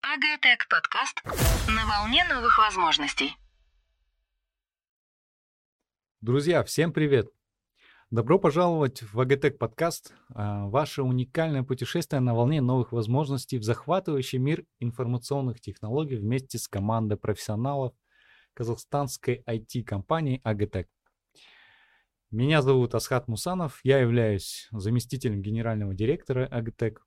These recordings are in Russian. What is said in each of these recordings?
Агатек подкаст на волне новых возможностей. Друзья, всем привет! Добро пожаловать в АГТЭК подкаст, а, ваше уникальное путешествие на волне новых возможностей в захватывающий мир информационных технологий вместе с командой профессионалов казахстанской IT-компании АГТЭК. Меня зовут Асхат Мусанов, я являюсь заместителем генерального директора АГТЭК.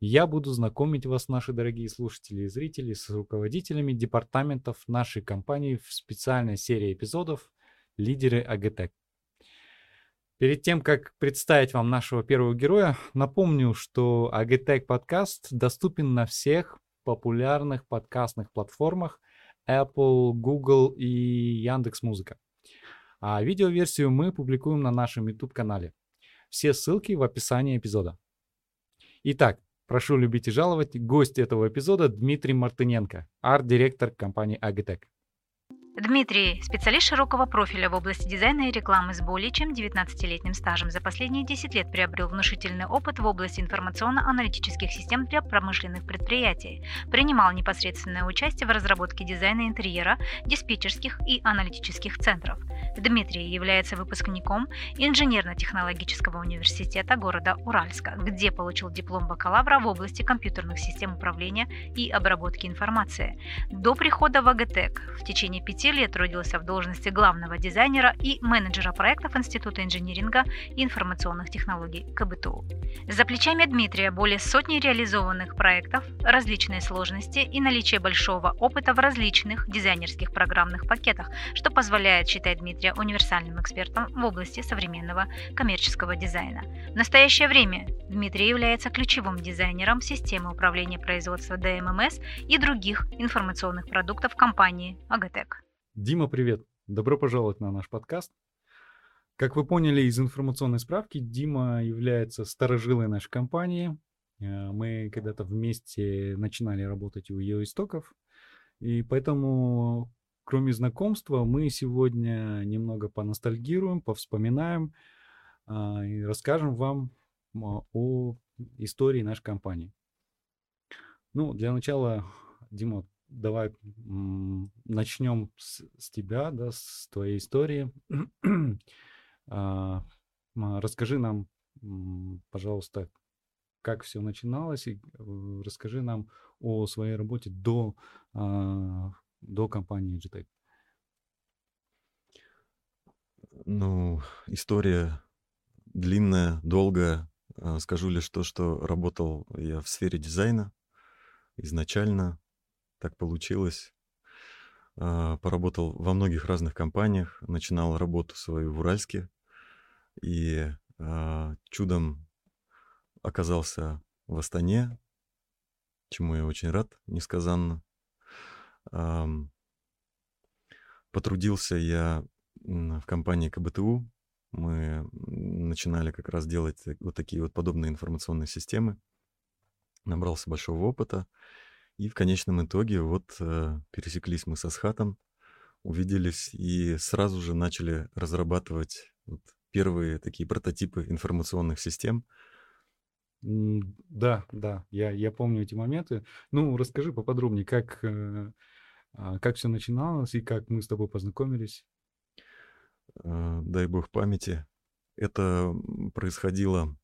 Я буду знакомить вас, наши дорогие слушатели и зрители, с руководителями департаментов нашей компании в специальной серии эпизодов «Лидеры АГТЭК». Перед тем, как представить вам нашего первого героя, напомню, что AGTech подкаст доступен на всех популярных подкастных платформах Apple, Google и Яндекс Музыка. А видеоверсию мы публикуем на нашем YouTube-канале. Все ссылки в описании эпизода. Итак, прошу любить и жаловать, гость этого эпизода Дмитрий Мартыненко, арт-директор компании Agitech. Дмитрий – специалист широкого профиля в области дизайна и рекламы с более чем 19-летним стажем. За последние 10 лет приобрел внушительный опыт в области информационно-аналитических систем для промышленных предприятий. Принимал непосредственное участие в разработке дизайна интерьера, диспетчерских и аналитических центров. Дмитрий является выпускником Инженерно-технологического университета города Уральска, где получил диплом бакалавра в области компьютерных систем управления и обработки информации. До прихода в АГТЭК в течение пяти 10 лет трудился в должности главного дизайнера и менеджера проектов Института инжиниринга и информационных технологий КБТУ. За плечами Дмитрия более сотни реализованных проектов, различные сложности и наличие большого опыта в различных дизайнерских программных пакетах, что позволяет считать Дмитрия универсальным экспертом в области современного коммерческого дизайна. В настоящее время Дмитрий является ключевым дизайнером системы управления производства ДММС и других информационных продуктов компании Агатек. Дима, привет! Добро пожаловать на наш подкаст. Как вы поняли из информационной справки, Дима является старожилой нашей компании. Э, мы когда-то вместе начинали работать у ее истоков. И поэтому, кроме знакомства, мы сегодня немного поностальгируем, повспоминаем а, и расскажем вам о истории нашей компании. Ну, для начала, Дима, давай начнем с, с тебя, да, с твоей истории. а, расскажи нам, пожалуйста, как все начиналось, и э, расскажи нам о своей работе до, а, до компании GTEC. Ну, история длинная, долгая. А, скажу лишь то, что работал я в сфере дизайна изначально так получилось. А, поработал во многих разных компаниях, начинал работу свою в Уральске и а, чудом оказался в Астане, чему я очень рад, несказанно. Потрудился я в компании КБТУ. Мы начинали как раз делать вот такие вот подобные информационные системы. Набрался большого опыта. И в конечном итоге вот э, пересеклись мы со Схатом, увиделись и сразу же начали разрабатывать вот первые такие прототипы информационных систем. Да, да, я, я помню эти моменты. Ну, расскажи поподробнее, как, э, а, как все начиналось и как мы с тобой познакомились. Э, дай бог памяти. Это происходило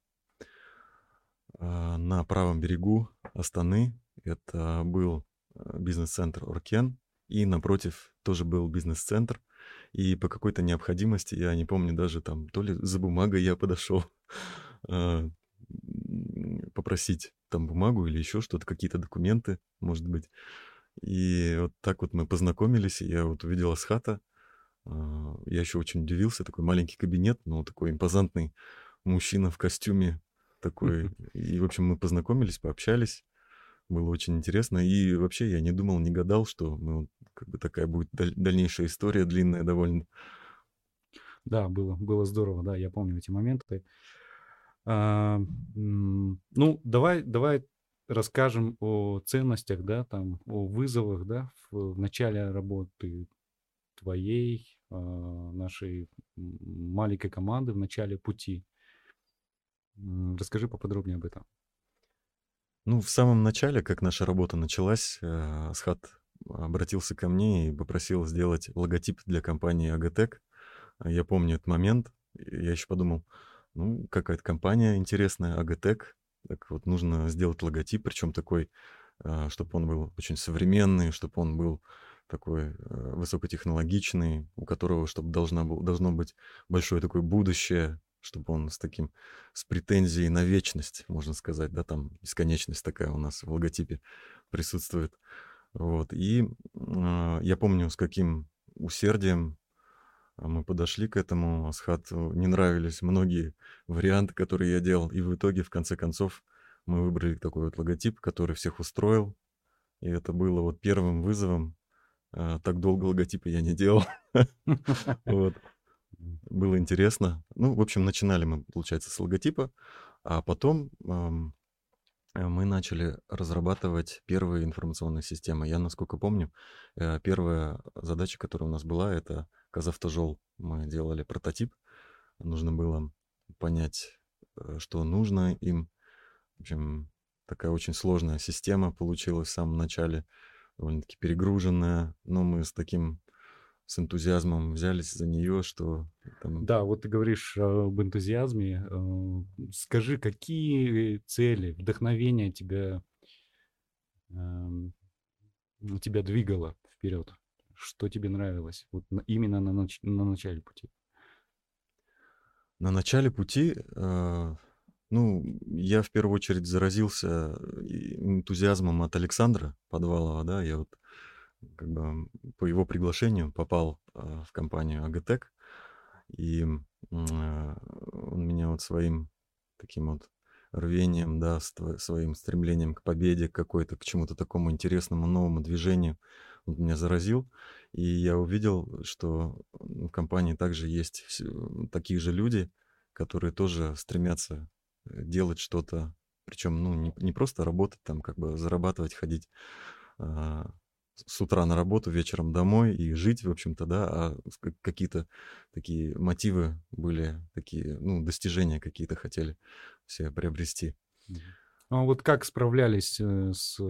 на правом берегу Астаны, это был э, бизнес-центр Оркен, и напротив тоже был бизнес-центр. И по какой-то необходимости, я не помню даже там, то ли за бумагой я подошел э, попросить там бумагу или еще что-то, какие-то документы, может быть. И вот так вот мы познакомились, и я вот увидел Асхата. Э, я еще очень удивился, такой маленький кабинет, ну, такой импозантный мужчина в костюме такой. И, в общем, мы познакомились, пообщались было очень интересно. И вообще я не думал, не гадал, что ну, как бы такая будет даль- дальнейшая история, длинная довольно. Да, было, было здорово, да, я помню эти моменты. А, ну, давай, давай расскажем о ценностях, да, там, о вызовах, да, в, в начале работы твоей, э, нашей маленькой команды в начале пути. Расскажи поподробнее об этом. Ну, в самом начале, как наша работа началась, э, Асхат обратился ко мне и попросил сделать логотип для компании Агатек. Я помню этот момент. Я еще подумал, ну, какая-то компания интересная, Агатек. Так вот, нужно сделать логотип, причем такой, э, чтобы он был очень современный, чтобы он был такой э, высокотехнологичный, у которого, чтобы должна, должно быть большое такое будущее, чтобы он с таким, с претензией на вечность, можно сказать, да, там бесконечность такая у нас в логотипе присутствует. Вот, и э, я помню, с каким усердием мы подошли к этому. Асхату не нравились многие варианты, которые я делал, и в итоге, в конце концов, мы выбрали такой вот логотип, который всех устроил, и это было вот первым вызовом. Э, так долго логотипы я не делал. было интересно. Ну, в общем, начинали мы, получается, с логотипа, а потом эм, мы начали разрабатывать первые информационные системы. Я, насколько помню, э, первая задача, которая у нас была, это Казавтожол. Мы делали прототип. Нужно было понять, э, что нужно им. В общем, такая очень сложная система получилась в самом начале, довольно-таки перегруженная, но мы с таким с энтузиазмом взялись за нее, что... Там... Да, вот ты говоришь об энтузиазме. Э, скажи, какие цели, вдохновения тебя, эм, тебя двигало вперед? Что тебе нравилось вот именно на, нач... на начале пути? На начале пути, э, ну, я в первую очередь заразился энтузиазмом от Александра Подвалова, да, я вот как бы по его приглашению попал а, в компанию Агатек, и а, он меня вот своим таким вот рвением, да, своим стремлением к победе какой-то, к чему-то такому интересному, новому движению, он меня заразил. И я увидел, что в компании также есть такие же люди, которые тоже стремятся э, делать что-то, причем, ну, не, не просто работать там, как бы зарабатывать, ходить а, с утра на работу, вечером домой и жить, в общем-то, да, а какие-то такие мотивы были, такие, ну, достижения какие-то хотели все приобрести. А вот как справлялись э, с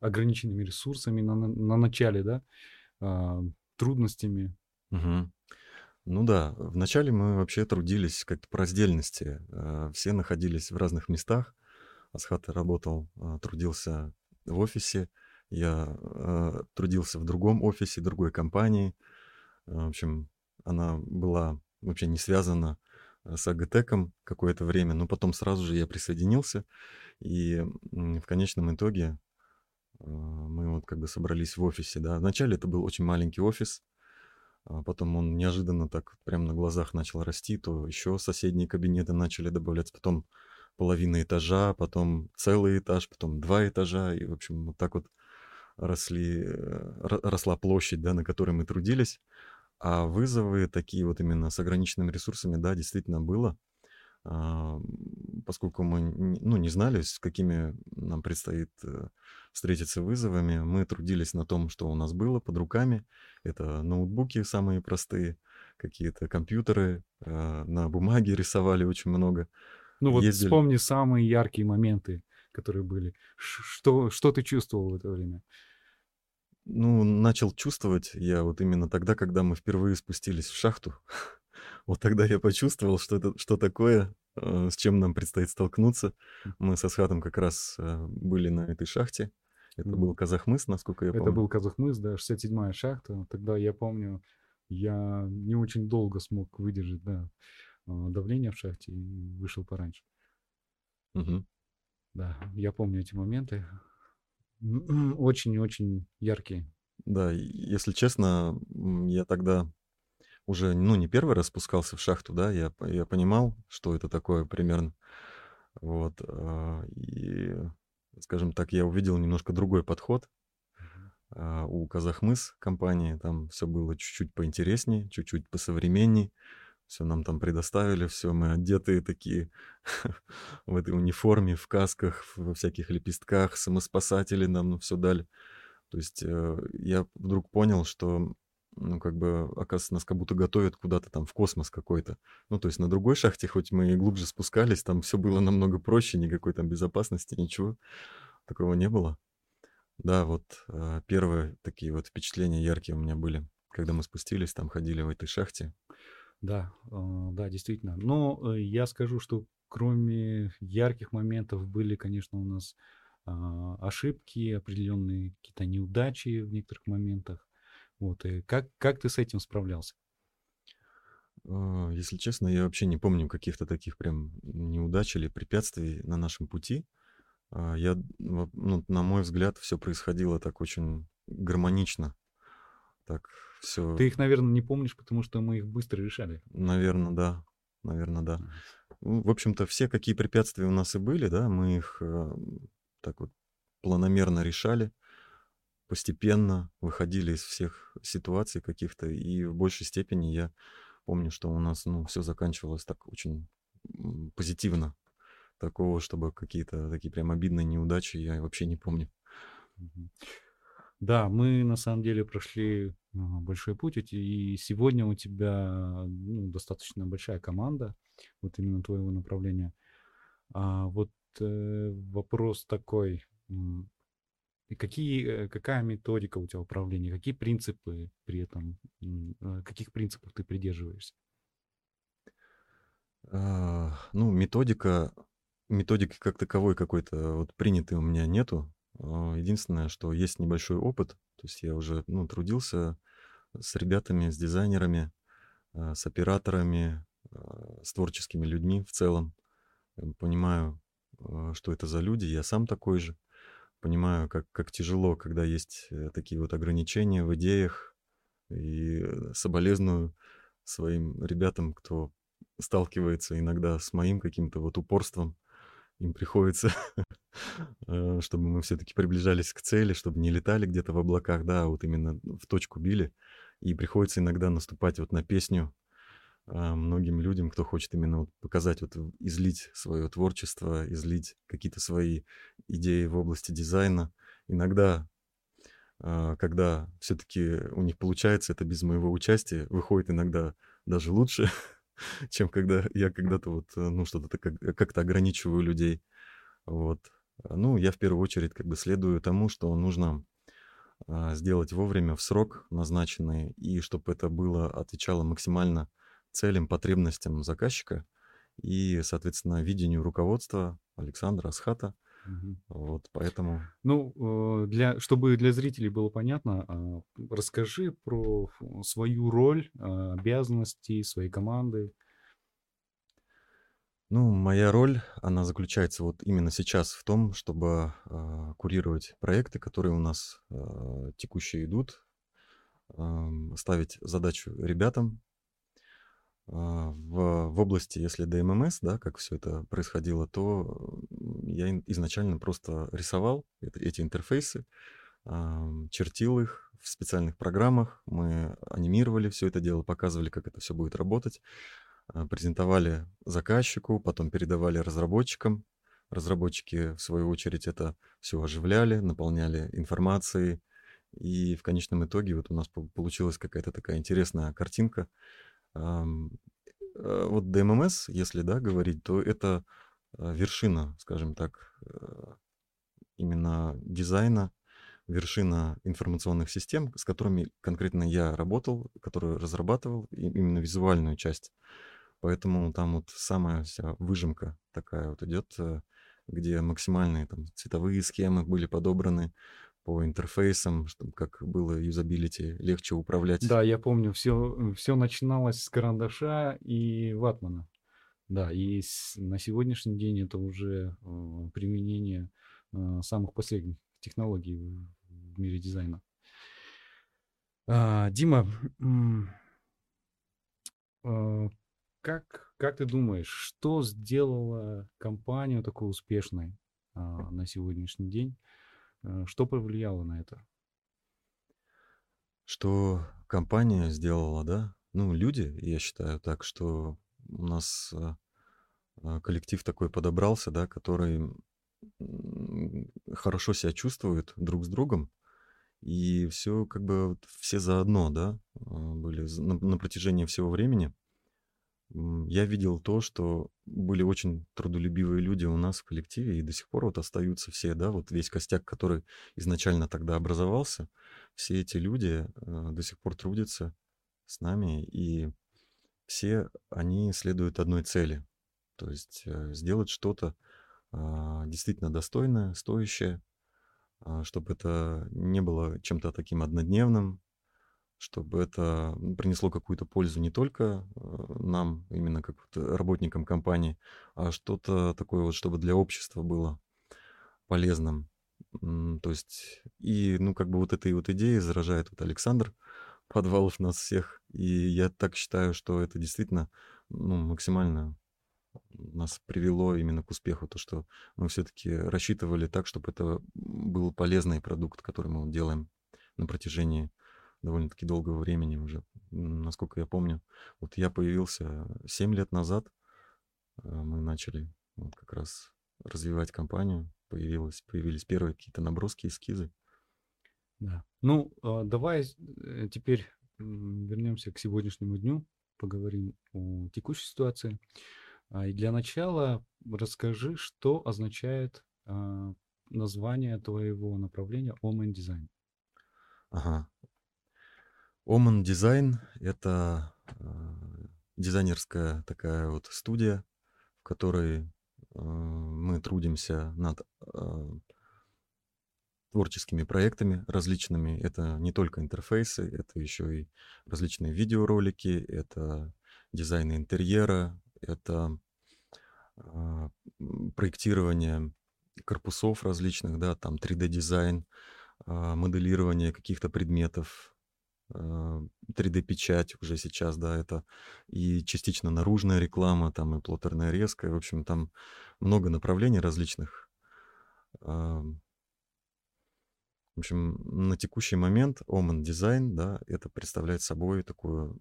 ограниченными ресурсами на, на начале, да, а, трудностями? Угу. Ну да, вначале мы вообще трудились как-то по раздельности. А, все находились в разных местах. Асхат работал, а, трудился в офисе, я э, трудился в другом офисе, другой компании. В общем, она была вообще не связана э, с Агатеком какое-то время, но потом сразу же я присоединился, и в конечном итоге э, мы вот как бы собрались в офисе, да. Вначале это был очень маленький офис, а потом он неожиданно так прямо на глазах начал расти, то еще соседние кабинеты начали добавляться, потом половина этажа, потом целый этаж, потом два этажа, и, в общем, вот так вот росли, э, росла площадь, да, на которой мы трудились. А вызовы такие вот именно с ограниченными ресурсами, да, действительно было. А, поскольку мы ну, не знали, с какими нам предстоит э, встретиться вызовами, мы трудились на том, что у нас было под руками. Это ноутбуки самые простые, какие-то компьютеры, э, на бумаге рисовали очень много. Ну вот Ездили... вспомни самые яркие моменты которые были. Что, что ты чувствовал в это время? Ну, начал чувствовать я вот именно тогда, когда мы впервые спустились в шахту. вот тогда я почувствовал, что это что такое, э, с чем нам предстоит столкнуться. Мы со Схатом как раз э, были на этой шахте. Это был Казахмыс, насколько я помню. Это был Казахмыс, да, 67-я шахта. Тогда я помню, я не очень долго смог выдержать, да, э, давление в шахте и вышел пораньше. Угу. Да, я помню эти моменты. Очень-очень яркие. Да, если честно, я тогда уже, ну, не первый раз спускался в шахту, да, я, я понимал, что это такое примерно. Вот. А, и, скажем так, я увидел немножко другой подход. Uh-huh. У Казахмыс компании там все было чуть-чуть поинтереснее, чуть-чуть посовременнее все нам там предоставили, все мы одетые такие в этой униформе, в касках, во всяких лепестках, самоспасатели нам все дали. То есть э, я вдруг понял, что ну, как бы, оказывается, нас как будто готовят куда-то там в космос какой-то. Ну, то есть на другой шахте, хоть мы и глубже спускались, там все было намного проще, никакой там безопасности, ничего такого не было. Да, вот э, первые такие вот впечатления яркие у меня были, когда мы спустились, там ходили в этой шахте. Да, э, да, действительно. Но э, я скажу, что кроме ярких моментов были, конечно, у нас а, ошибки, определенные какие-то неудачи в некоторых моментах. Вот, и как, как ты с этим справлялся? А, Если честно, я вообще не помню каких-то таких прям неудач или препятствий на нашем пути. А, Я, во- ну, на мой взгляд, все происходило так очень гармонично. Так все, Ты их, наверное, не помнишь, потому что мы их быстро решали. наверное, да. Наверное, да. Ну, В общем-то, все, какие препятствия у нас и были, да, мы их э, так вот планомерно решали, постепенно выходили из всех ситуаций каких-то, и в большей степени я помню, что у нас, ну, все заканчивалось так очень позитивно. Такого, чтобы какие-то такие прям обидные неудачи, я вообще не помню. Да, мы на самом деле прошли а, большой путь, и сегодня у тебя ну, достаточно большая команда, вот именно твоего направления. А вот э, вопрос такой, какие, э, какая методика у тебя управления, какие принципы при этом, э, каких принципов ты придерживаешься? А, Ну, методика, методики как таковой какой-то вот принятой у меня нету. А, Единственное, что есть небольшой опыт. То есть я уже, ну, трудился с ребятами, с дизайнерами, а, с операторами, а, с творческими людьми в целом. Э, Понимаю, а, что это за люди. Я сам такой же. Понимаю, как, как тяжело, когда есть э, такие вот ограничения в идеях. И э, соболезную своим ребятам, кто сталкивается иногда с моим каким-то вот упорством. Им приходится, э, чтобы мы все-таки приближались к цели, чтобы не летали где-то в облаках, да, а вот именно в точку били. И приходится иногда наступать вот на песню а, многим людям, кто хочет именно показать, вот излить свое творчество, излить какие-то свои идеи в области дизайна. Иногда, а, когда все-таки у них получается это без моего участия, выходит иногда даже лучше, чем когда я когда-то вот, э, ну, что-то как- как-то ограничиваю людей. Вот. А, Ну, я в первую очередь как бы следую тому, что нужно а, сделать вовремя, в срок назначенный, и чтобы это было, отвечало максимально целям, потребностям заказчика и, соответственно, видению руководства Александра Асхата. Мгм. Вот, поэтому Ну, э, для, чтобы для зрителей было понятно, а, расскажи про свою роль, а, обязанности своей команды. Ну, моя роль, она заключается вот именно сейчас в том, чтобы а, курировать проекты, которые у нас а, текущие идут, ам, ставить задачу ребятам в, в области, если ДММС, да, как все это происходило, то я изначально просто рисовал эти интерфейсы, чертил их в специальных программах, мы анимировали все это дело, показывали, как это все будет работать, а, презентовали заказчику, потом передавали разработчикам. Разработчики, в свою очередь, это все оживляли, наполняли информацией. И в конечном итоге вот у нас пол- получилась какая-то такая интересная картинка. Э, Вот ДММС, если да, говорить, то это э, вершина, скажем так, э, именно дизайна, вершина информационных систем, с которыми конкретно я работал, которые разрабатывал именно визуальную часть. Поэтому там вот самая вся выжимка такая вот идет, где максимальные там цветовые схемы были подобраны по интерфейсам, чтобы как было юзабилити легче управлять. Да, я помню, все, все начиналось с карандаша и ватмана. Да, и с- на сегодняшний день это уже э, применение э, самых последних технологий в в мире дизайна. А, Дима, э, как, как ты думаешь, что сделало компанию такой успешной а, на сегодняшний день? Э, Что повлияло на это? Что компания сделала, да? Ну, люди, я считаю так, что у нас а, а, коллектив такой подобрался, да, который хорошо себя чувствует друг с другом. И все как бы все заодно, да, были на, на протяжении всего времени. Я видел то, что были очень трудолюбивые люди у нас в коллективе, и до сих пор вот остаются все, да, вот весь костяк, который изначально тогда образовался, все эти люди э, до сих пор трудятся с нами, и все они следуют одной цели, то есть э, сделать что-то а, действительно достойное, стоящее, а, чтобы это не было чем-то таким однодневным, чтобы это принесло какую-то пользу не только э, нам, именно как работникам компании, а что-то такое вот, чтобы для общества было полезным. То есть, и, ну, как бы вот этой вот идеей заражает вот Александр Подвалов нас всех. И я так считаю, что это действительно, ну, максимально нас привело именно к успеху, то, что мы все-таки рассчитывали так, чтобы это был полезный продукт, который мы делаем на протяжении довольно-таки долгого времени уже, насколько я помню. Вот я появился 7 лет назад, э, мы начали вот как раз развивать компанию, появилось, появились первые какие-то наброски, эскизы. Да. Ну, а, давай э, теперь вернемся к сегодняшнему дню, поговорим о текущей ситуации. А, и для начала расскажи, что означает а, название твоего направления Omen Design. Ага. Omen Design — это а, дизайнерская такая вот студия, в которой мы трудимся над творческими проектами различными. Это не только интерфейсы, это еще и различные видеоролики, это дизайн интерьера, это а, проектирование корпусов различных, да, там 3D-дизайн, а, моделирование каких-то предметов, 3D-печать а, уже сейчас, да, это и частично наружная реклама, там и плоттерная резка, в общем, там много направлений различных. В общем, на текущий момент Omen Design, да, это представляет собой такую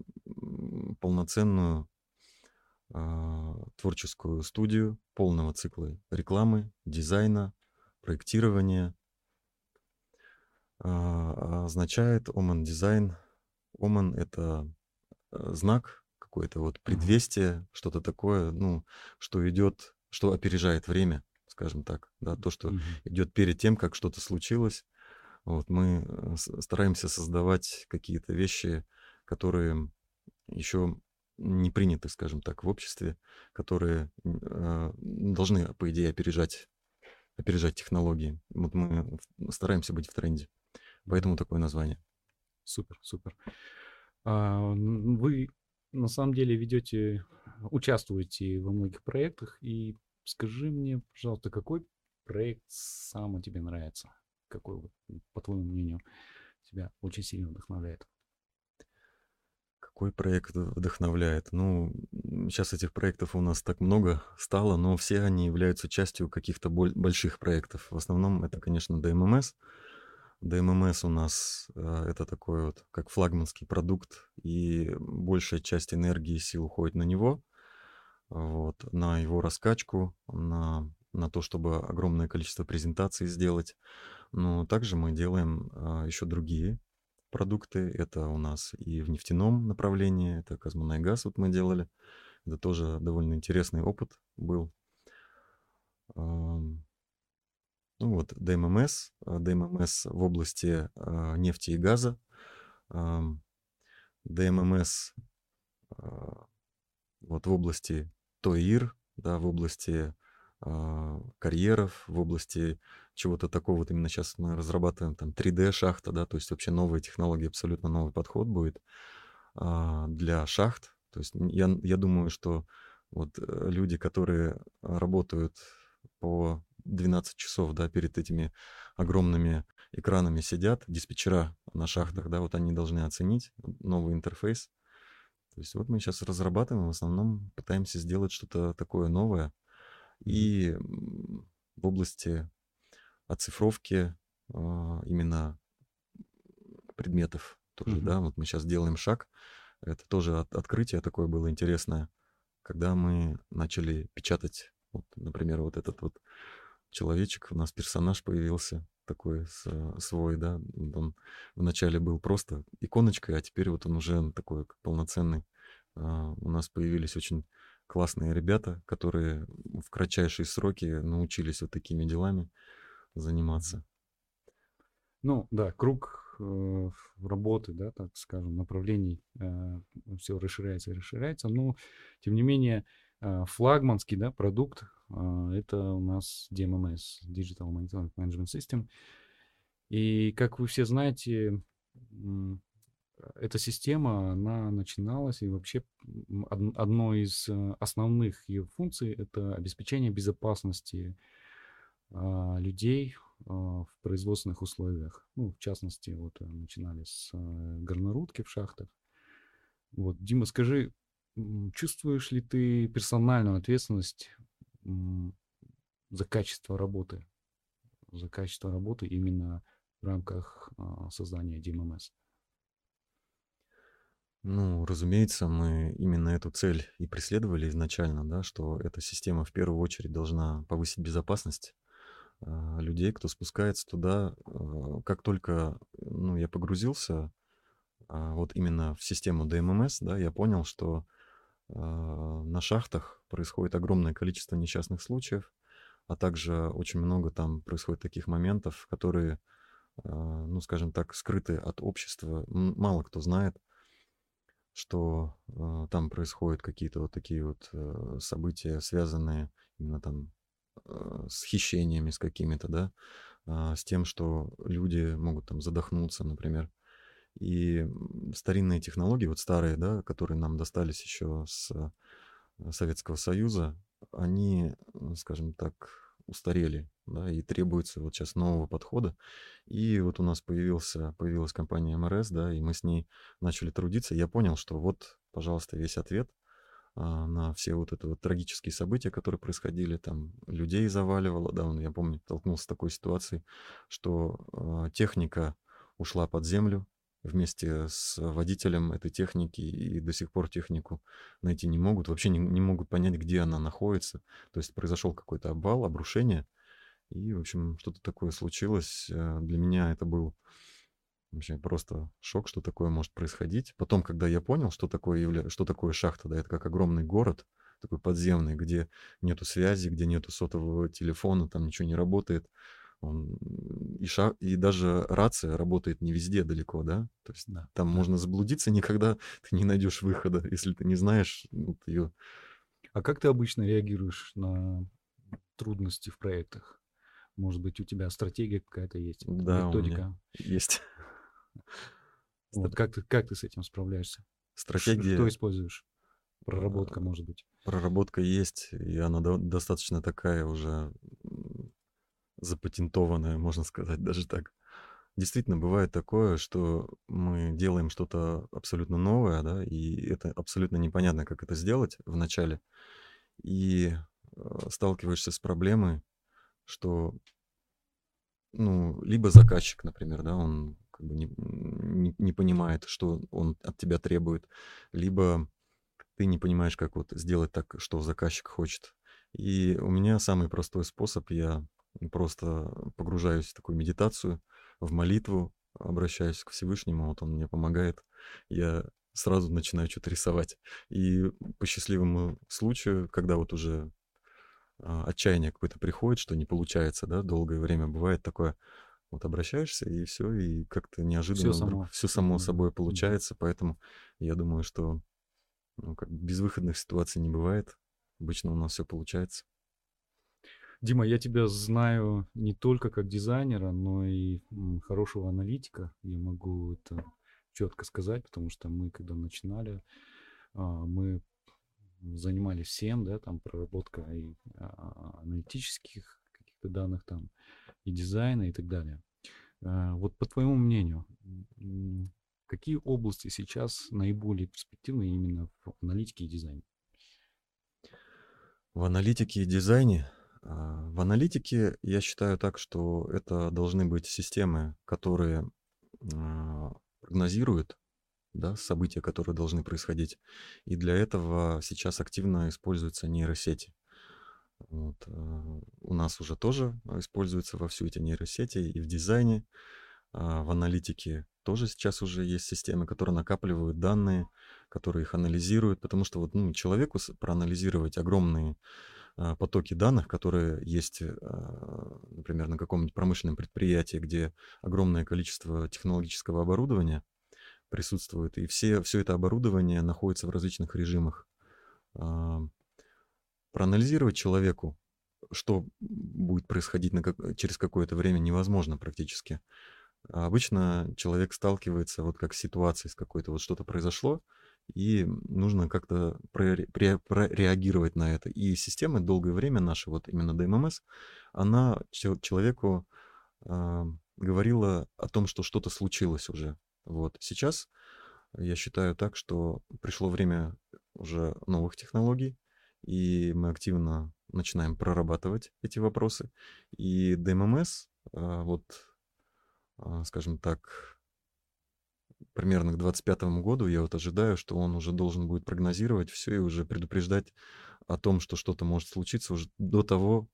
полноценную а, творческую студию полного цикла рекламы, дизайна, проектирования. А, означает Oman Design. Oman — это э, знак, какое-то вот предвестие, что-то такое, ну, что идет, что опережает время, скажем так, да, то, что идет перед тем, как что-то случилось. Вот мы э, стараемся создавать какие-то вещи, которые еще не приняты, скажем так, в обществе, которые э, должны, по идее, опережать, опережать технологии. Вот мы стараемся быть в тренде. Поэтому такое название. Супер, супер. А, вы на самом деле ведете, участвуете во многих проектах. И скажи мне, пожалуйста, какой проект самый тебе нравится? Какой, по твоему мнению, тебя очень сильно вдохновляет? Какой проект вдохновляет? Ну, сейчас этих проектов у нас так много стало, но все они являются частью каких-то больших проектов. В основном это, конечно, DMMS. DMMS у нас э, это такой вот как флагманский продукт, и большая часть энергии и сил уходит на него, вот, на его раскачку, на, на то, чтобы огромное количество презентаций сделать. Но также мы делаем а, еще другие продукты. Это у нас и в нефтяном направлении, это Казмунайгаз вот мы делали. Это тоже довольно интересный опыт был. Ну вот, ДММС, ДММС в области а, нефти и газа, ДММС а, вот в области ТОИР, да, в области а, карьеров, в области чего-то такого. Вот именно сейчас мы разрабатываем там 3D-шахта, да, то есть вообще новые технологии, абсолютно новый подход будет а, для шахт. То есть я, я думаю, что вот э, люди, которые работают по 12 часов, да, перед этими огромными экранами сидят, диспетчера на шахтах, да, вот они должны оценить новый интерфейс. То есть вот мы сейчас разрабатываем, в основном пытаемся сделать что-то такое новое. И в области оцифровки а, именно предметов тоже, mm-hmm. да, вот мы сейчас делаем шаг. Это тоже от, открытие такое было интересное, когда мы начали печатать, вот, например, вот этот вот человечек, у нас персонаж появился, такой свой, да. Он вначале был просто иконочкой, а теперь вот он уже такой полноценный. А, у нас появились очень классные ребята, которые в кратчайшие сроки научились вот такими делами заниматься. Ну, да, круг э, работы, да, так скажем, направлений э, все расширяется и расширяется, но, тем не менее, э, флагманский, да, продукт э, это у нас DMMS, Digital Monitoring Management System. И, как вы все знаете, эта система, она начиналась, и вообще одной из э, основных ее функций это обеспечение безопасности а, людей а, в производственных условиях. Ну, в частности, вот э, начинали с а, горнорудки в шахтах. Вот, Дима, скажи, чувствуешь ли ты персональную ответственность за качество работы, за качество работы именно в рамках создания DMMS? Ну, разумеется, мы именно эту цель и преследовали изначально, да, что эта система в первую очередь должна повысить безопасность а, людей, кто спускается туда. А, как только ну, я погрузился а, вот именно в систему ДММС, да, я понял, что на шахтах происходит огромное количество несчастных случаев, а также очень много там происходит таких моментов, которые, ну, скажем так, скрыты от общества. Мало кто знает что э, там происходят какие-то вот такие вот э, события, связанные именно там э, с хищениями, с какими-то, да, э, с тем, что люди могут там задохнуться, например. И старинные технологии, вот старые, да, которые нам достались еще с э, Советского Союза, они, скажем так, устарели, да, и требуется вот сейчас нового подхода. И вот у нас появился, появилась компания МРС, да, и мы с ней начали трудиться. Я понял, что вот, пожалуйста, весь ответ а, на все вот это вот трагические события, которые происходили, там людей заваливало, да, я помню, столкнулся с такой ситуацией, что а, техника ушла под землю, вместе с водителем этой техники и до сих пор технику найти не могут, вообще не, не могут понять, где она находится. То есть произошел какой-то обвал, обрушение, и, в общем, что-то такое случилось. Э, для меня это был вообще просто шок, что такое может происходить. Потом, когда я понял, что такое, явля... что такое шахта, да, это как огромный город, такой подземный, где нету связи, где нету сотового телефона, там ничего не работает, он, и, ша, и даже рация работает не везде далеко, да? То есть да, там да. можно заблудиться, никогда ты не найдешь выхода, если ты не знаешь вот ее. А как ты обычно реагируешь на трудности в проектах? Может быть, у тебя стратегия какая-то есть, да, методика? есть. Вот как ты, как ты с этим справляешься? Стратегия... Что используешь? Проработка, а, может быть. Проработка есть, и она достаточно такая уже запатентованное, можно сказать, даже так. Действительно, бывает такое, что мы делаем что-то абсолютно новое, да, и это абсолютно непонятно, как это сделать вначале. И э, сталкиваешься с проблемой, что, ну, либо заказчик, например, да, он как бы не, не, не понимает, что он от тебя требует, либо ты не понимаешь, как вот сделать так, что заказчик хочет. И у меня самый простой способ, я просто погружаюсь в такую медитацию, в молитву, обращаюсь к Всевышнему, вот он мне помогает. Я сразу начинаю что-то рисовать. И по счастливому случаю, когда вот уже а, отчаяние какое-то приходит, что не получается, да, долгое время бывает такое, вот обращаешься, и все, и как-то неожиданно все само, все само собой получается, поэтому я думаю, что ну, как безвыходных ситуаций не бывает. Обычно у нас все получается. Дима, я тебя знаю не только как дизайнера, но и хорошего аналитика. Я могу это четко сказать, потому что мы, когда начинали, а, мы занимались всем, да, там проработка и а, аналитических каких-то данных там, и дизайна и так далее. А, вот по твоему мнению, какие области сейчас наиболее перспективны именно в аналитике и дизайне? В аналитике и дизайне в аналитике я считаю так, что это должны быть системы, которые а, прогнозируют да, события, которые должны происходить. И для этого сейчас активно используются нейросети. Вот. э, У нас уже тоже используются во всю эти нейросети и в дизайне, а, в аналитике тоже сейчас уже есть системы, которые накапливают данные, которые их анализируют, потому что вот ну, человеку проанализировать огромные а, потоки данных, которые есть, а, например, на каком-нибудь промышленном предприятии, где огромное количество технологического оборудования присутствует, и все, все это оборудование находится в различных режимах. А, Проанализировать человеку, что будет происходить на через какое-то время, невозможно практически. А Обычно человек сталкивается вот как с ситуацией, с какой-то вот что-то произошло, и нужно как-то прореагировать на это. И система долгое время наша, вот именно ДММС, она чел- человеку а, говорила о том, что что-то случилось уже. Вот. Сейчас я считаю так, что пришло время уже новых технологий, и мы активно начинаем прорабатывать эти вопросы. И ДММС, а, вот, а, скажем так, примерно к 2025 году я вот ожидаю, что он уже должен будет прогнозировать все и уже предупреждать о том, что что-то может случиться уже до того,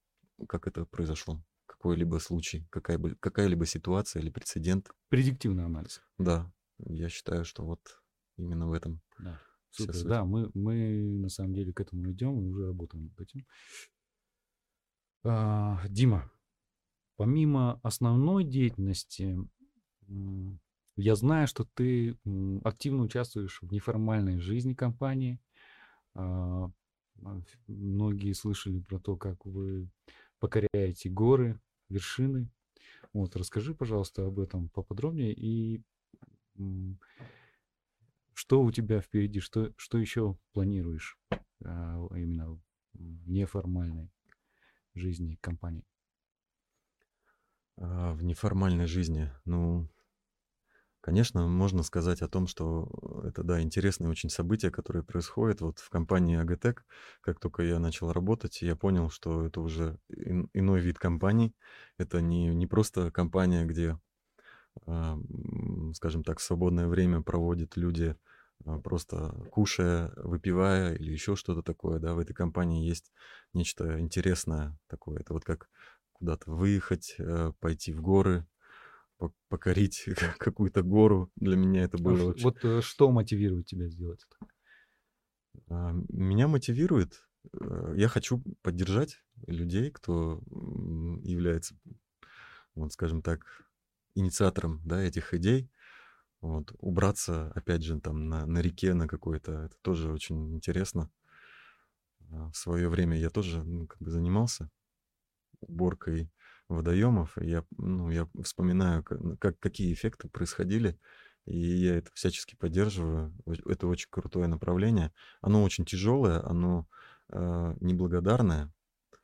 как это произошло. Какой-либо случай, какая какая-либо ситуация или прецедент. Предиктивный анализ. Да, я считаю, что вот именно в этом Да. Супер. суть. Да, мы, мы на самом деле к этому идем и уже работаем над этим. А, Дима, помимо основной деятельности, я знаю, что ты активно участвуешь в неформальной жизни компании. А, а, Многие слышали про то, как вы покоряете горы, вершины. Вот, расскажи, пожалуйста, об этом поподробнее и что у тебя впереди, что, что еще планируешь а, именно в неформальной жизни компании? А, В неформальной жизни, ну, конечно, можно сказать о том, что это, да, интересные очень события, которые происходят. Вот в компании Агатек, как только я начал работать, я понял, что это уже ин- иной вид компаний. Это не, не просто компания, где, а, скажем так, свободное время проводят люди а, просто кушая, выпивая или еще что-то такое, да, в этой компании есть нечто интересное такое. Это вот как куда-то выехать, э, пойти в горы, покорить какую-то гору. Для меня это было ш- вообще... Вот э, что мотивирует тебя сделать это? А, Меня мотивирует, э, я хочу поддержать людей, кто является, вот скажем так, инициатором да, этих идей. Вот, убраться, опять же, там на, на реке на какой-то, это тоже очень интересно. А, В свое время я тоже ну, как бы занимался уборкой водоемов, и я, ну, я вспоминаю, ка- как, какие эффекты происходили, и я это всячески поддерживаю. Это очень крутое направление. Оно очень тяжелое, оно э, неблагодарное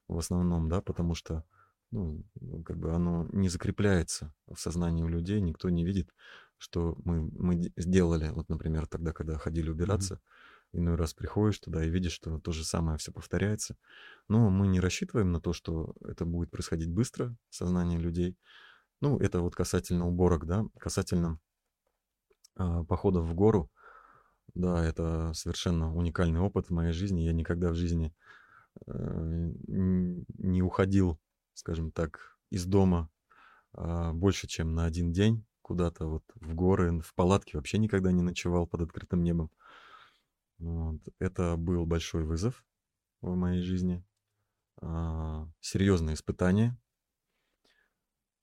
в основном, да, потому что ну, как бы оно не закрепляется в сознании у людей, никто не видит, что мы, мы де- сделали. Вот, например, тогда, когда ходили убираться, иной раз приходишь туда и видишь, что то же самое все повторяется. Но мы не рассчитываем на то, что это будет происходить быстро в людей. Ну, это вот касательно уборок, да, касательно а, походов в гору. Да, это совершенно уникальный опыт в моей жизни. Я никогда в жизни э, не уходил, скажем так, из дома а, больше, чем на один день куда-то вот в горы, в палатке вообще никогда не ночевал под открытым небом. Вот. Это был большой вызов в моей жизни, а, серьезное испытание.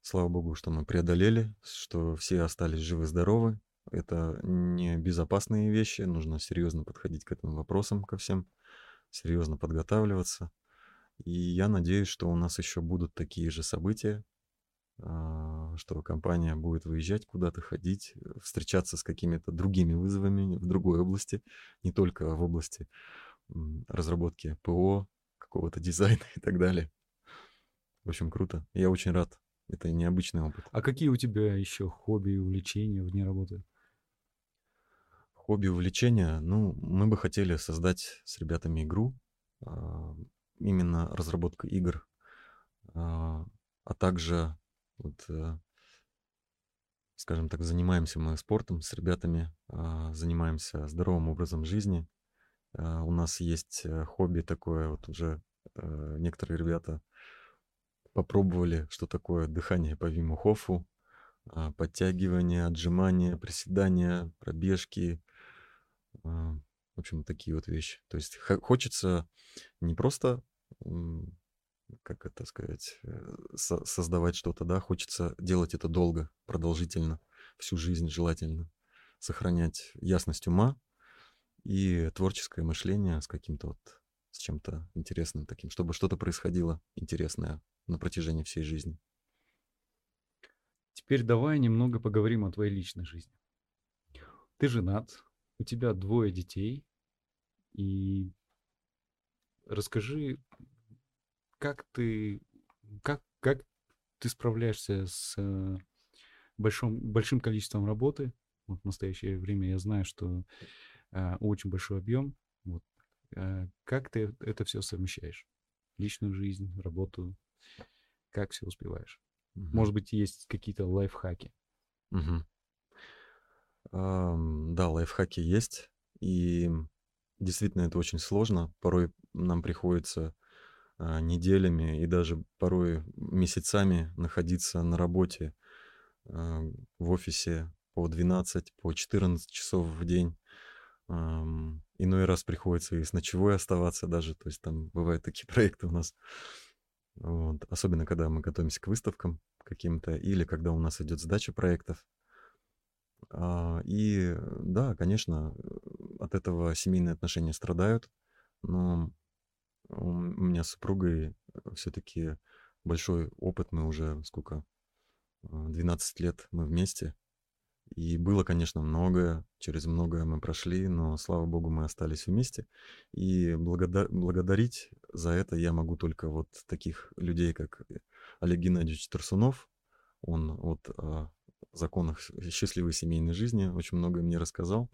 Слава богу, что мы преодолели, что все остались живы-здоровы. Это не безопасные вещи, нужно серьезно подходить к этим вопросам, ко всем, серьезно подготавливаться. И я надеюсь, что у нас еще будут такие же события, что компания будет выезжать куда-то, ходить, э, встречаться с какими-то другими вызовами в другой области, не только в области разработки ПО, какого-то дизайна и так далее. В общем, круто. Я очень рад. Это необычный опыт. А какие у тебя еще хобби и увлечения вне работы? Хобби, увлечения. Ну, мы бы хотели создать с ребятами игру, а, именно разработка игр, а а также, вот, э, скажем так, занимаемся мы спортом с ребятами, а, занимаемся здоровым образом жизни. А, У нас есть э, хобби такое, вот уже э, некоторые ребята попробовали, что такое дыхание по Виму Хофу, а, подтягивания, отжимания, приседания, пробежки, а, в общем, такие вот вещи. То есть хочется не просто, как это сказать, э, со- создавать что-то, да, хочется делать это долго, продолжительно, всю жизнь желательно, сохранять ясность ума и творческое мышление с каким-то вот, с чем-то интересным таким, чтобы что-то происходило интересное на протяжении всей жизни. Теперь давай немного поговорим о твоей личной жизни. Ты женат, у тебя двое детей, и расскажи, как ты, как, как ты справляешься с э, большим, большим количеством работы. Вот в настоящее время я знаю, что э, очень большой объем. Вот. Э, как ты это все совмещаешь? Личную жизнь, работу, как все успеваешь? Угу. Может быть, есть какие-то лайфхаки? Угу. Um, да, лайфхаки есть. И действительно это очень сложно. Порой нам приходится неделями и даже порой месяцами находиться на работе а, в офисе по 12, по 14 часов в день. Иной раз приходится и с ночевой оставаться даже, то есть там бывают такие проекты у нас. Вот. Особенно, когда мы готовимся к выставкам каким-то, или когда у нас идет сдача проектов. А, и да, конечно, от этого семейные отношения страдают, но у меня с супругой все-таки большой опыт, мы уже сколько, 12 лет мы вместе, и было, конечно, многое, через многое мы прошли, но, слава богу, мы остались вместе. И благодар- благодарить за это я могу только вот таких людей, как Олег Геннадьевич Тарсунов. Он вот о законах счастливой семейной жизни очень многое мне рассказал.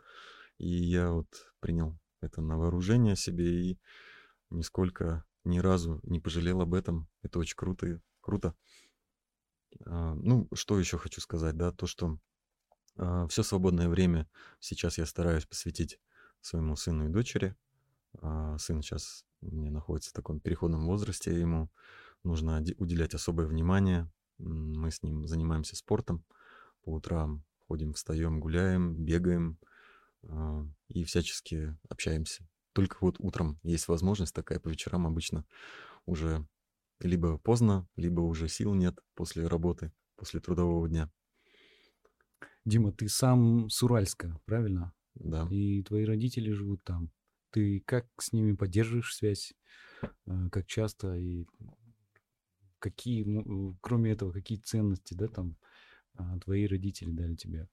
И я вот принял это на вооружение себе и нисколько ни разу не пожалел об этом. Это очень круто. круто. А, ну, что еще хочу сказать, да, то, что а, Все свободное время сейчас я стараюсь посвятить своему сыну и дочери. А, сын сейчас у находится в таком переходном возрасте, ему нужно уделять особое внимание. Мы с ним занимаемся спортом. По утрам ходим, встаем, гуляем, бегаем и всячески общаемся. Только вот утром есть возможность такая, по вечерам обычно уже либо поздно, либо уже сил нет после работы, после трудового дня. Дима, ты сам с Уральска, правильно? Да. И твои родители живут там. Ты как с ними поддерживаешь связь? Э, как часто? И какие, э, кроме этого, какие ценности, да, там а, твои родители дали тебе?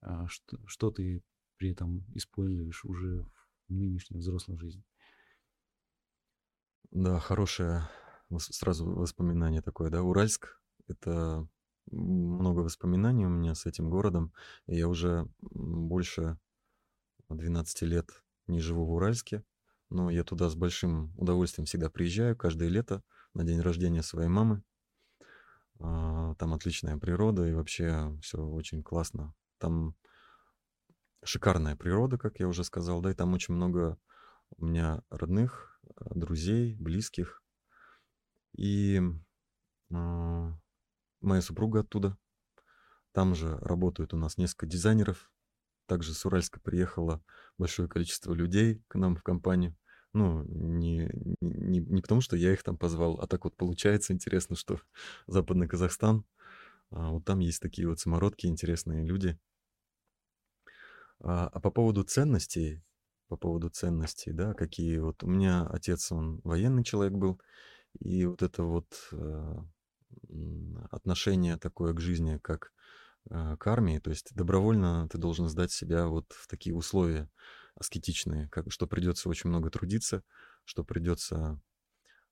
А, что, что ты при этом используешь уже в нынешней взрослой жизни? Да, хорошее сразу воспоминание такое, да, Уральск — это много воспоминаний у меня с этим городом. Я уже больше 12 лет не живу в Уральске, но я туда с большим удовольствием всегда приезжаю каждое лето на день рождения своей мамы. А, там отличная природа и вообще все очень классно. Там шикарная природа, как я уже сказал, да, и там очень много у меня родных, друзей, близких. И а, моя супруга оттуда. Там же работают у нас несколько дизайнеров. Также с Уральска приехало большое количество людей к нам в компанию. Ну, не, не, не потому, что я их там позвал, а так вот получается интересно, что Западный Казахстан, а вот там есть такие вот самородки, интересные люди. А, а по поводу ценностей, по поводу ценностей, да, какие вот у меня отец, он военный человек был, и вот это вот э, отношение такое к жизни, как э, к армии, то есть добровольно ты должен сдать себя вот в такие условия аскетичные, как, что придется очень много трудиться, что придется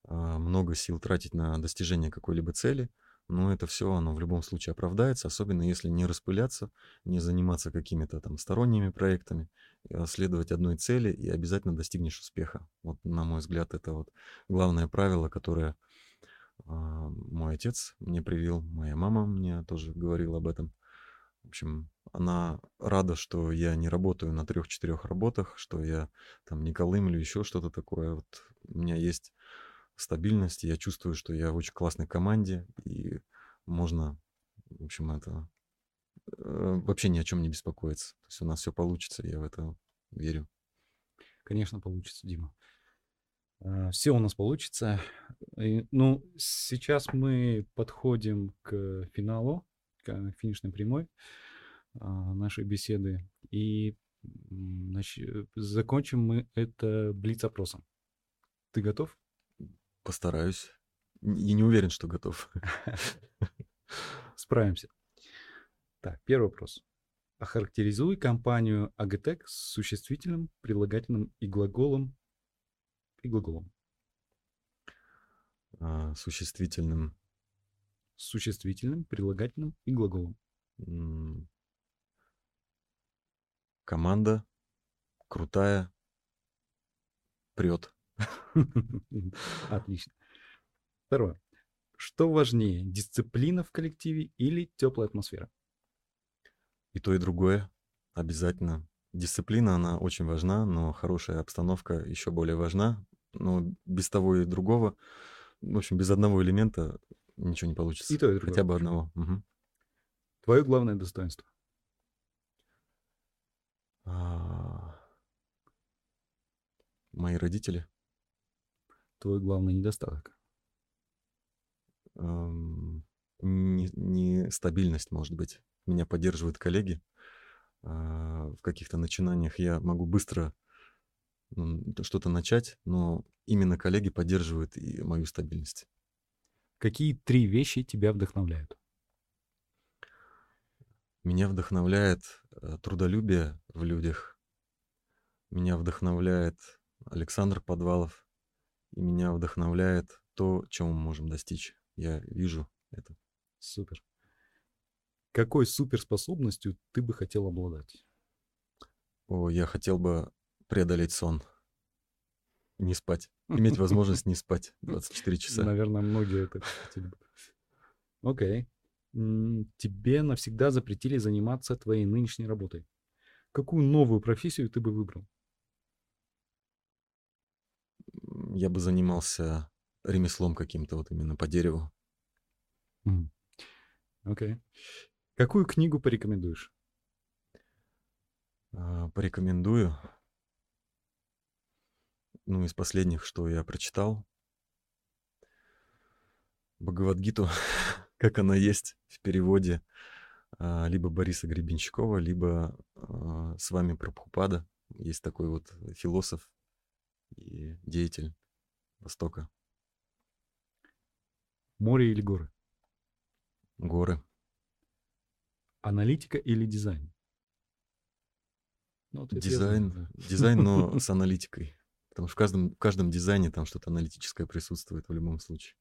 а, много сил тратить на достижение какой-либо цели, но это все, оно в любом случае оправдается, особенно если не распыляться, не заниматься какими-то там сторонними проектами, а следовать одной цели и обязательно достигнешь успеха. Вот, на мой взгляд, это вот главное правило, которое а, мой отец мне привил, моя мама мне тоже говорила об этом. В общем, она рада, что я не работаю на трех-четырех работах, что я там не колымлю, еще что-то такое. Вот у меня есть стабильность. Я чувствую, что я в очень классной команде, и можно, в общем, это э, вообще ни о чем не беспокоиться. То есть у нас все получится, я в это верю. Конечно, получится, Дима. Все у нас получится. И, ну, сейчас мы подходим к финалу, к финишной прямой а, нашей беседы. И нач... закончим мы это блиц-опросом. Ты готов? Постараюсь. Я не уверен, что готов. Справимся. Так, первый вопрос. Охарактеризуй компанию Агатек с существительным, прилагательным и глаголом и глаголом. А, существительным. Существительным, прилагательным и глаголом. Команда крутая, прет. Отлично. Второе. Что важнее, дисциплина в коллективе или теплая атмосфера? И то, и другое. Обязательно. Дисциплина, она очень важна, но хорошая обстановка еще более важна. Но без того и другого, в общем, без одного элемента ничего не получится. И то, и другое. Хотя бы одного. Угу. Твое главное достоинство? А... Мои родители. Твой главный недостаток? Эм... Не, может быть. Меня поддерживают коллеги. А, в каких-то начинаниях я могу быстро что-то начать, но именно коллеги поддерживают и мою стабильность. Какие три вещи тебя вдохновляют? Меня вдохновляет э, трудолюбие в людях. Меня вдохновляет Александр Подвалов. И меня вдохновляет то, чем мы можем достичь. Я вижу это. Супер. Какой суперспособностью ты бы хотел обладать? О, я хотел бы преодолеть сон. Не спать. Иметь возможность не спать 24 часа. Наверное, многие это хотели бы. Окей тебе навсегда запретили заниматься твоей нынешней работой. Какую новую профессию ты бы выбрал? Я бы занимался ремеслом каким-то, вот именно по дереву. Окей. Okay. Какую книгу порекомендуешь? А, порекомендую. Ну, из последних, что я прочитал. Бхагавадгиту как она есть в переводе а, либо Бориса Гребенщикова, либо а, с вами Прабхупада. Есть такой вот философ и деятель Востока. Море или горы? Горы. Аналитика или дизайн? Ну, дизайн, дизайн, но с аналитикой. Потому что в каждом, в каждом дизайне там что-то аналитическое присутствует в любом случае.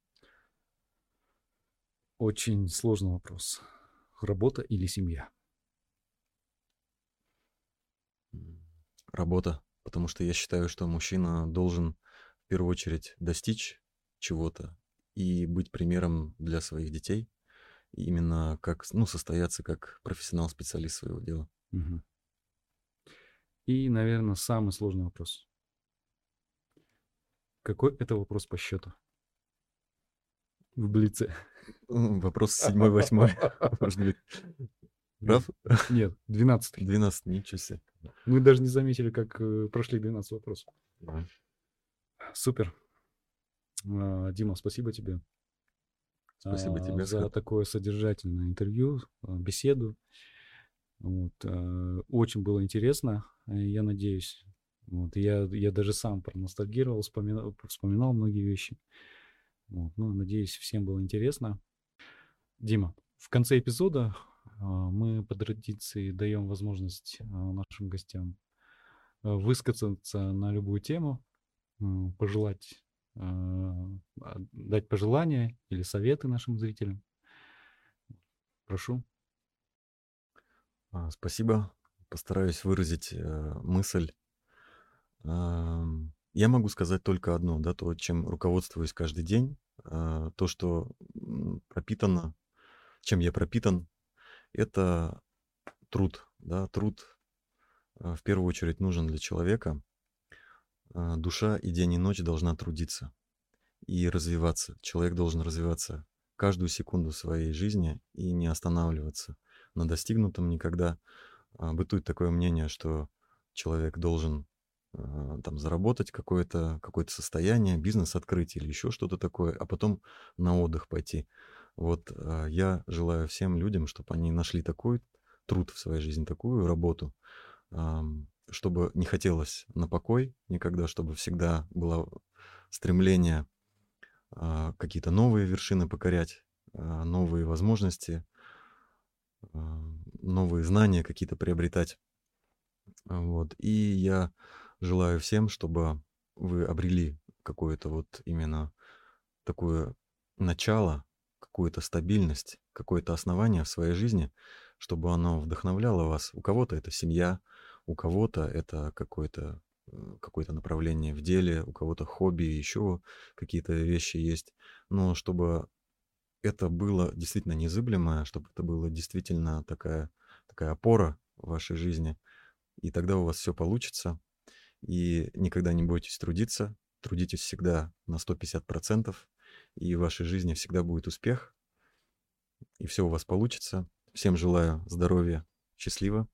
Очень сложный вопрос. Работа или семья? Работа, потому что я считаю, что мужчина должен первую очередь достичь чего-то и быть примером для своих детей, именно как, ну, состояться как профессионал-специалист своего дела. Угу. И, наверное, самый сложный вопрос. Какой это вопрос по счету? В Блице. Вопрос седьмой, восьмой. Может быть. Прав? Нет, двенадцатый. Двенадцатый, ничего себе. Мы даже не заметили, как э, прошли 12 вопросов. Супер. А, Дима, спасибо тебе. Спасибо а, тебе за такое содержательное интервью, а, беседу. Вот, очень было интересно, я надеюсь. Вот, я, я даже сам проностальгировал, вспоминал, вспоминал многие вещи. Вот, ну, надеюсь, всем было интересно. Дима, в конце эпизода мы по традиции даем возможность нашим гостям а, высказаться на любую тему, пожелать, дать пожелания или советы нашим зрителям. Прошу. Спасибо. Постараюсь выразить э, мысль. Я могу сказать только одно, да, то, чем руководствуюсь каждый день, а, то, что пропитано, чем я пропитан, это труд, да, труд а, в первую очередь нужен для человека. А, душа и день и ночь должна трудиться. и развиваться. Человек должен развиваться каждую секунду своей жизни и не останавливаться на достигнутом никогда. А, бытует такое мнение, что человек должен а, там заработать какое-то какое состояние, бизнес открыть или еще что-то такое, а потом на отдых пойти. Вот я желаю всем людям, чтобы они нашли такой труд в своей жизни, такую работу, чтобы не хотелось на покой никогда, чтобы всегда было стремление а, какие-то новые вершины покорять, новые возможности, новые знания какие-то приобретать. Вот. И я желаю всем, чтобы вы обрели какое-то вот именно такое начало, какую-то стабильность, какое-то основание в своей жизни, чтобы оно вдохновляло вас. У кого-то это семья, у кого-то это какое-то какое-то направление в деле, у кого-то хобби, еще какие-то вещи есть. Но чтобы это было действительно незыблемое, чтобы это было действительно такая, такая опора в вашей жизни, и тогда у вас все получится, и никогда не бойтесь трудиться, трудитесь всегда на 150%, и в вашей жизни всегда будет успех, и все у вас получится. Всем желаю здоровья, счастливо,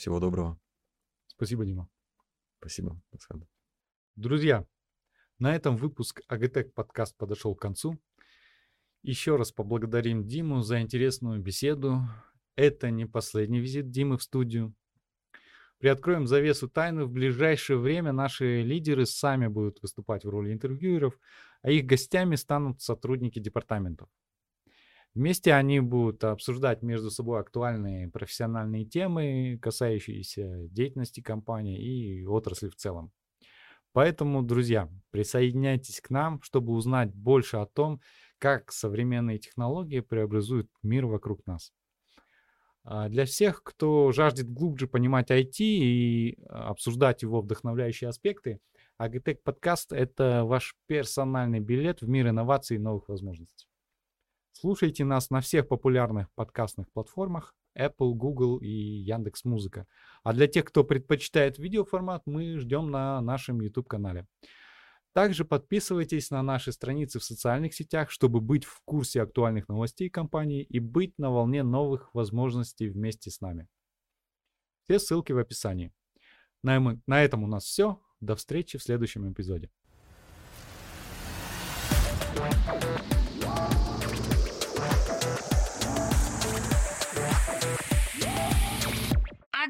всего доброго. Спасибо, Дима. Спасибо, Александр. Друзья, на этом выпуск АГТЭК подкаст подошел к концу. Еще раз поблагодарим Диму за интересную беседу. Это не последний визит Димы в студию. Приоткроем завесу тайны. В ближайшее время наши лидеры сами будут выступать в роли интервьюеров, а их гостями станут сотрудники департаментов. Вместе они будут обсуждать между собой актуальные профессиональные темы, касающиеся деятельности компании и отрасли в целом. Поэтому, друзья, присоединяйтесь к нам, чтобы узнать больше о том, как современные технологии преобразуют мир вокруг нас. А, для всех, кто жаждет глубже понимать IT и а, обсуждать его вдохновляющие аспекты, Agritech подкаст – это ваш персональный билет в мир инноваций и новых возможностей. Слушайте нас на всех популярных подкастных платформах Apple, Google и Яндекс Музыка. А для тех, кто предпочитает видеоформат, мы ждем на нашем YouTube-канале. Также подписывайтесь на наши страницы в социальных сетях, чтобы быть в курсе актуальных новостей компании и быть на волне новых возможностей вместе с нами. Все ссылки в описании. На, этом у нас все. До встречи в следующем эпизоде.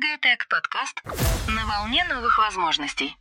Агатек подкаст на волне новых возможностей.